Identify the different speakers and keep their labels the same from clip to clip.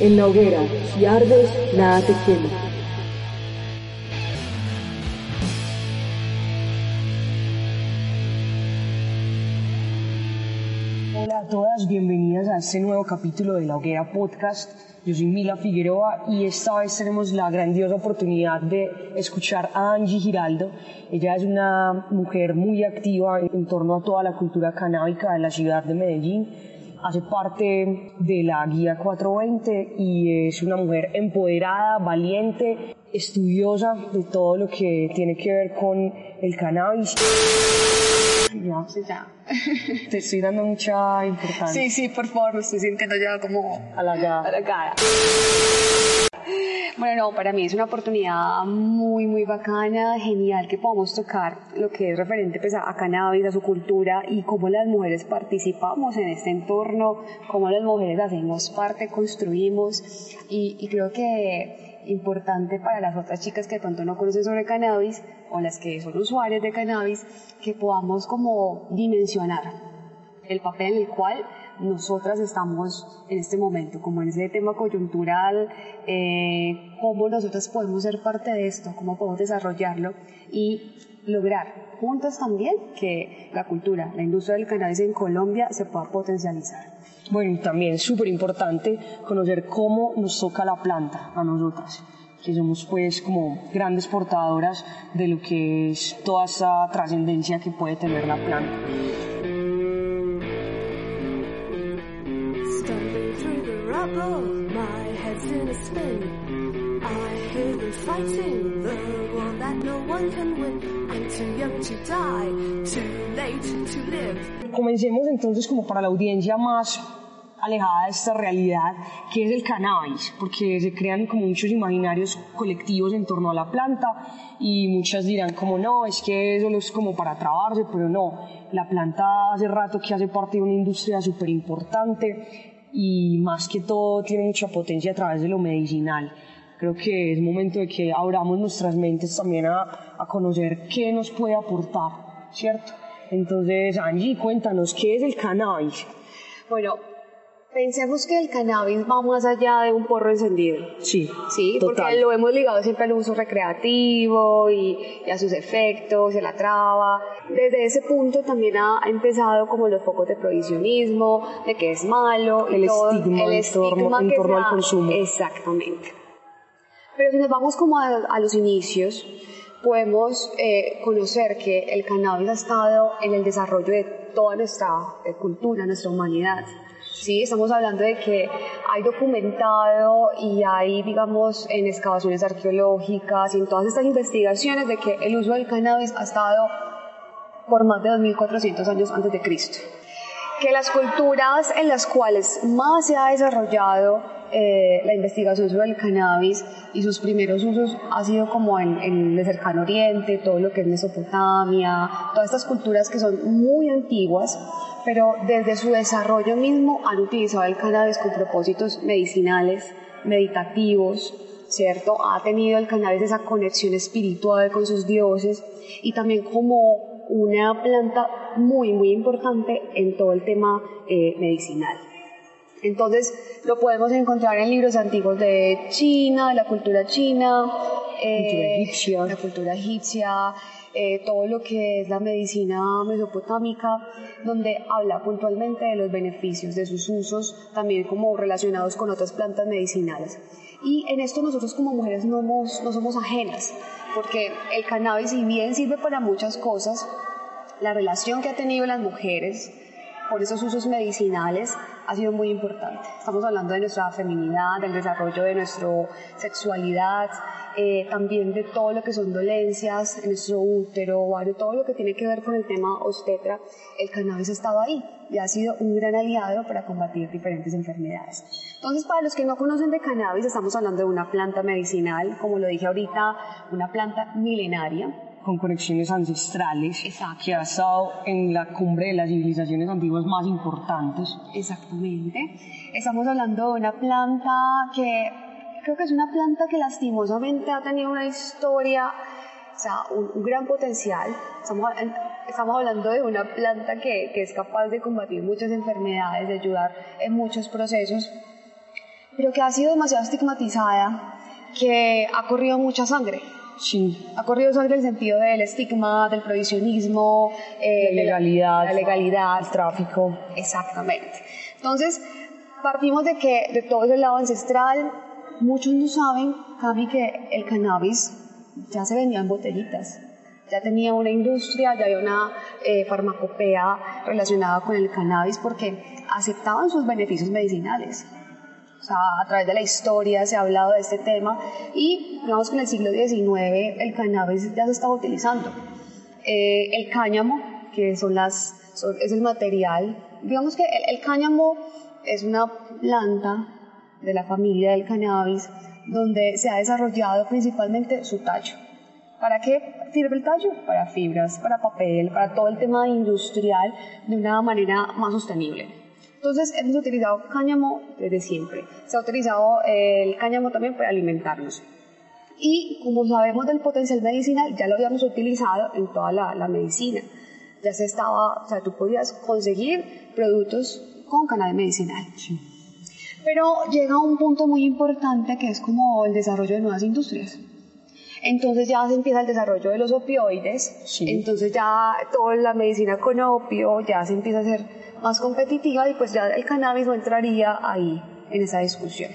Speaker 1: En la hoguera, si ardes, nada te quema. Hola a todas, bienvenidas a este nuevo capítulo de La Hoguera Podcast. Yo soy Mila Figueroa y esta vez tenemos la grandiosa oportunidad de escuchar a Angie Giraldo. Ella es una mujer muy activa en torno a toda la cultura canábica de la ciudad de Medellín hace parte de la Guía 420 y es una mujer empoderada, valiente, estudiosa de todo lo que tiene que ver con el cannabis.
Speaker 2: Ya. Sí, ya.
Speaker 1: Te estoy dando mucha importancia.
Speaker 2: Sí, sí, por favor, me estoy sintiendo ya como
Speaker 1: A la
Speaker 2: a la cara. Bueno, no, para mí es una oportunidad muy, muy bacana, genial que podamos tocar lo que es referente pues, a, cannabis, a su cultura y cómo las mujeres participamos en este entorno, cómo las mujeres hacemos parte, construimos. Y, y creo que importante para las otras chicas que de pronto no conocen sobre cannabis o las que son usuarias de cannabis, que podamos como dimensionar el papel en el cual nosotras estamos en este momento, como en ese tema coyuntural, eh, cómo nosotras podemos ser parte de esto, cómo podemos desarrollarlo y lograr juntas también que la cultura, la industria del cannabis en Colombia se pueda potencializar.
Speaker 1: Bueno, y también súper importante conocer cómo nos toca la planta a nosotras, que somos pues como grandes portadoras de lo que es toda esa trascendencia que puede tener la planta.
Speaker 3: I fighting the that no one can win. I'm too young to die, too late to live.
Speaker 1: Comencemos entonces como para la audiencia más alejada de esta realidad, que es el cannabis, porque se crean como muchos imaginarios colectivos en torno a la planta y muchas dirán como no, es que eso es como para trabarse, pero no, la planta hace rato que hace parte de una industria súper importante y más que todo tiene mucha potencia a través de lo medicinal. Creo que es momento de que abramos nuestras mentes también a, a conocer qué nos puede aportar, ¿cierto? Entonces, Angie, cuéntanos, ¿qué es el cannabis?
Speaker 2: Bueno, pensemos que el cannabis va más allá de un porro encendido.
Speaker 1: Sí,
Speaker 2: Sí,
Speaker 1: total.
Speaker 2: porque lo hemos ligado siempre al uso recreativo y, y a sus efectos, y a la traba. Desde ese punto también ha, ha empezado como los focos de prohibicionismo, de que es malo, y
Speaker 1: El
Speaker 2: todo,
Speaker 1: estigma
Speaker 2: el
Speaker 1: en torno-
Speaker 2: estigma
Speaker 1: en torno al consumo.
Speaker 2: Exactamente. Pero si nos vamos como a, a los inicios, podemos eh, conocer que el cannabis ha estado en el desarrollo de toda nuestra eh, cultura, nuestra humanidad. Sí, estamos hablando de que hay documentado y hay, digamos, en excavaciones arqueológicas y en todas estas investigaciones de que el uso del cannabis ha estado por más de 2.400 años antes de Cristo. Que las culturas en las cuales más se ha desarrollado eh, la investigación sobre el cannabis y sus primeros usos ha sido como en, en el cercano oriente, todo lo que es Mesopotamia, todas estas culturas que son muy antiguas, pero desde su desarrollo mismo han utilizado el cannabis con propósitos medicinales, meditativos, ¿cierto? Ha tenido el cannabis esa conexión espiritual con sus dioses y también como una planta muy, muy importante en todo el tema eh, medicinal. Entonces lo podemos encontrar en libros antiguos de China, de la cultura china, eh,
Speaker 1: Cultura egipcia.
Speaker 2: la cultura egipcia, eh, todo lo que es la medicina mesopotámica, donde habla puntualmente de los beneficios, de sus usos, también como relacionados con otras plantas medicinales. Y en esto nosotros como mujeres no, no somos ajenas, porque el cannabis, si bien sirve para muchas cosas, la relación que ha tenido las mujeres por esos usos medicinales ha sido muy importante. Estamos hablando de nuestra feminidad, del desarrollo de nuestra sexualidad, eh, también de todo lo que son dolencias en nuestro útero, de todo lo que tiene que ver con el tema obstetra. El cannabis ha estado ahí y ha sido un gran aliado para combatir diferentes enfermedades. Entonces, para los que no conocen de cannabis, estamos hablando de una planta medicinal, como lo dije ahorita, una planta milenaria,
Speaker 1: con conexiones ancestrales, que ha estado en la cumbre de las civilizaciones antiguas más importantes.
Speaker 2: Exactamente. Estamos hablando de una planta que creo que es una planta que lastimosamente ha tenido una historia, o sea, un, gran potencial. Estamos, estamos, hablando de una planta que, que es capaz de combatir muchas enfermedades, de ayudar en muchos procesos, pero que ha sido demasiado estigmatizada, que ha corrido mucha sangre
Speaker 1: Sí.
Speaker 2: Ha corrido sangre el sentido del estigma, del provisionismo,
Speaker 1: eh, la legalidad,
Speaker 2: la legalidad,
Speaker 1: el tráfico.
Speaker 2: Exactamente. Entonces, partimos de que de todo ese lado ancestral, muchos no saben, Cami, que el cannabis ya se vendía en botellitas. Ya tenía una industria, ya había una eh, farmacopea relacionada con el cannabis porque aceptaban sus beneficios medicinales a través de la historia se ha hablado de este tema y digamos que en el siglo XIX el cannabis ya se estaba utilizando. Eh, el cáñamo, que son las, es el material, digamos que el, cáñamo es una planta de la familia del cannabis donde se ha desarrollado principalmente su tallo. ¿Para qué sirve el tallo? Para fibras, para papel, para todo el tema industrial de una manera más sostenible. Entonces hemos utilizado cáñamo desde siempre. Se ha utilizado eh, el cáñamo también para alimentarnos. Y como sabemos del potencial medicinal, ya lo habíamos utilizado en toda la, medicina. Ya se estaba, o sea, tú podías conseguir productos con cannabis medicinal. Pero llega un punto muy importante que es como el desarrollo de nuevas industrias. Entonces ya se empieza el desarrollo de los opioides, entonces ya toda la medicina con opio ya se empieza a hacer más competitiva y pues ya el cannabis no entraría ahí en esa discusión.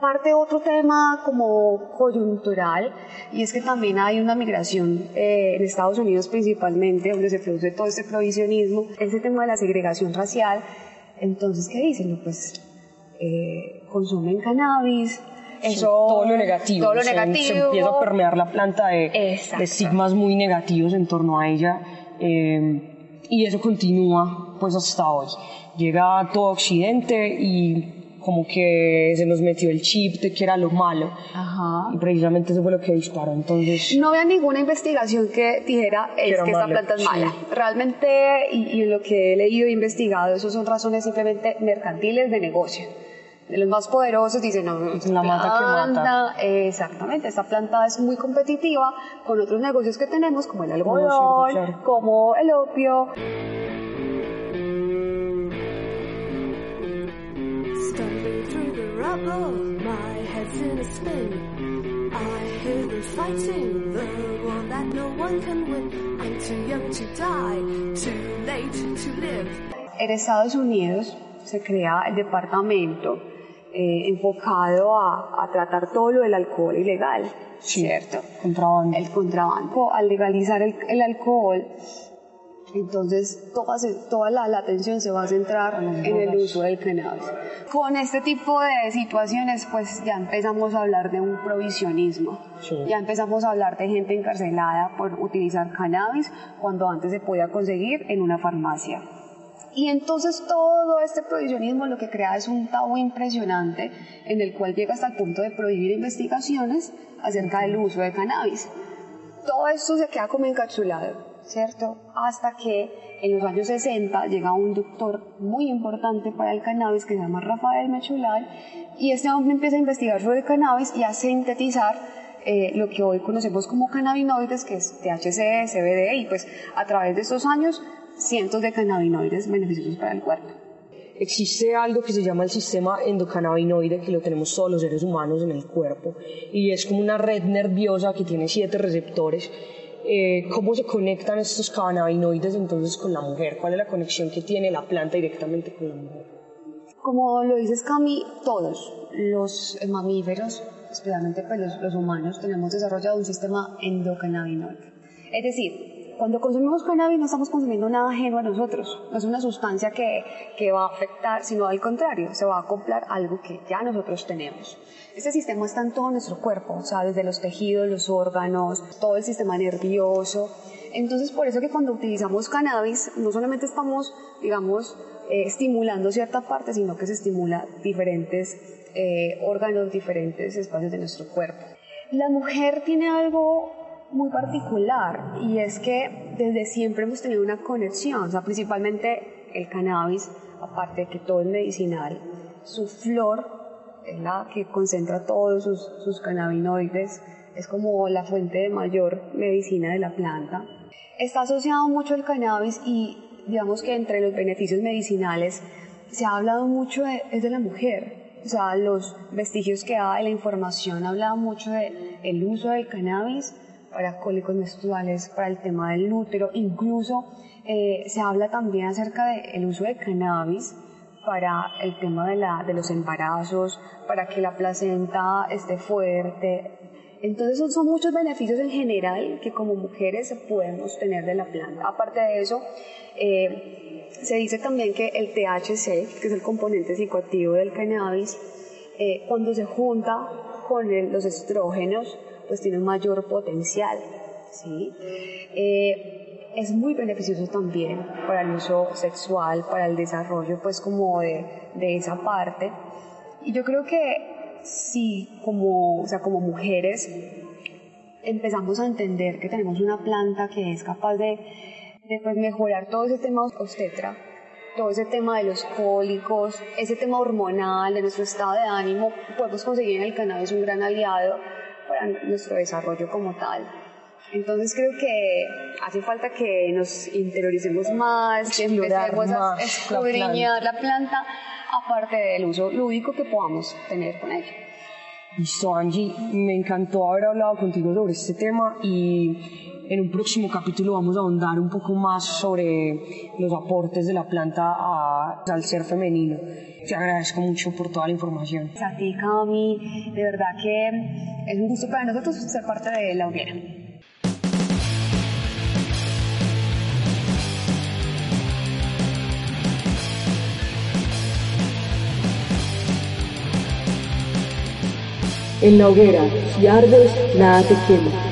Speaker 2: Parte otro tema como coyuntural y es que también hay una migración eh, en Estados Unidos principalmente donde se produce todo este provisionismo, ese tema de la segregación racial. Entonces, ¿qué dicen? Pues eh, consumen cannabis,
Speaker 1: eso, todo lo negativo.
Speaker 2: Todo lo
Speaker 1: se,
Speaker 2: negativo.
Speaker 1: Se empieza a permear la planta de, de estigmas muy negativos en torno a ella. Eh, y eso continúa pues hasta hoy. Llega todo Occidente y como que se nos metió el chip de que era lo malo.
Speaker 2: Ajá.
Speaker 1: Y precisamente eso fue lo que disparó. Entonces.
Speaker 2: No había ninguna investigación que dijera es que, esta planta es mala. Realmente, y, y, lo que he leído e investigado, eso son razones simplemente mercantiles de negocio de los más poderosos dicen, no,
Speaker 1: la mata que mata.
Speaker 2: Exactamente, esta planta es muy competitiva con otros negocios que tenemos, como el algodón, como el opio. En Estados Unidos se crea el departamento eh, enfocado a, tratar todo lo del alcohol ilegal, ¿cierto?
Speaker 1: Contrabando.
Speaker 2: El contrabando. Al legalizar el, alcohol, entonces toda, toda la, atención se va a centrar en el uso del cannabis. Con este tipo de situaciones, pues ya empezamos a hablar de un provisionismo. Ya empezamos a hablar de gente encarcelada por utilizar cannabis cuando antes se podía conseguir en una farmacia. Y entonces todo este prohibicionismo lo que crea es un tabú impresionante en el cual llega hasta el punto de prohibir investigaciones acerca del uso de cannabis. Todo esto se queda como encapsulado, ¿cierto? Hasta que en los años 60 llega un doctor muy importante para el cannabis que se llama Rafael Mechulal y este hombre empieza a investigar sobre el cannabis y a sintetizar eh, lo que hoy conocemos como cannabinoides, que es THC, CBD, y pues a través de estos años cientos de cannabinoides beneficiosos para el cuerpo.
Speaker 1: Existe algo que se llama el sistema endocannabinoide, que lo tenemos todos los seres humanos en el cuerpo, y es como una red nerviosa que tiene siete receptores. Eh, ¿Cómo se conectan estos cannabinoides entonces con la mujer? ¿Cuál es la conexión que tiene la planta directamente con la mujer?
Speaker 2: Como lo dices Cami, todos los mamíferos, especialmente pues los, los humanos, tenemos desarrollado un sistema endocannabinoide. Es decir, cuando consumimos cannabis no estamos consumiendo nada ajeno a nosotros, no es una sustancia que, que va a afectar, sino al contrario, se va a acoplar algo que ya nosotros tenemos. Este sistema está en todo nuestro cuerpo, o sea, desde los tejidos, los órganos, todo el sistema nervioso. Entonces, por eso que cuando utilizamos cannabis, no solamente estamos, digamos, eh, estimulando cierta parte, sino que se estimula diferentes eh, órganos, diferentes espacios de nuestro cuerpo. La mujer tiene algo muy particular y es que desde siempre hemos tenido una conexión, o sea, principalmente el cannabis, aparte de que todo es medicinal, su flor es la que concentra todos sus, sus cannabinoides, es como la fuente de mayor medicina de la planta. Está asociado mucho el cannabis y digamos que entre los beneficios medicinales se ha hablado mucho de, es de la mujer, o sea, los vestigios que hay, la información hablado mucho del el uso del cannabis para cólicos menstruales, para el tema del útero, incluso eh, se habla también acerca del uso de cannabis para el tema de, la, de los embarazos, para que la placenta esté fuerte. Entonces son muchos beneficios en general que como mujeres podemos tener de la planta. Aparte de eso, eh, se dice también que el THC, que es el componente psicoactivo del cannabis, eh, cuando se junta con los estrógenos, pues tiene un mayor potencial. ¿sí? Eh, es muy beneficioso también para el uso sexual, para el desarrollo pues como de, de esa parte. Y yo creo que si como, o sea, como mujeres empezamos a entender que tenemos una planta que es capaz de, de pues, mejorar todo ese tema obstetra, todo ese tema de los cólicos, ese tema hormonal, de nuestro estado de ánimo, podemos conseguir en el cannabis un gran aliado para nuestro desarrollo como tal. Entonces creo que hace falta que nos interioricemos más, que empecemos a escudriñar la planta. aparte del uso lúdico que podamos tener con ella.
Speaker 1: Listo, Angie, me encantó haber hablado contigo sobre este tema y en un próximo capítulo vamos a ahondar un poco más sobre los aportes de la planta al ser femenino. Te agradezco mucho por toda la información.
Speaker 2: A ti, Cami, de verdad que es un gusto para nosotros ser parte de la hoguera.
Speaker 4: En la hoguera, si ardes, nada te quema.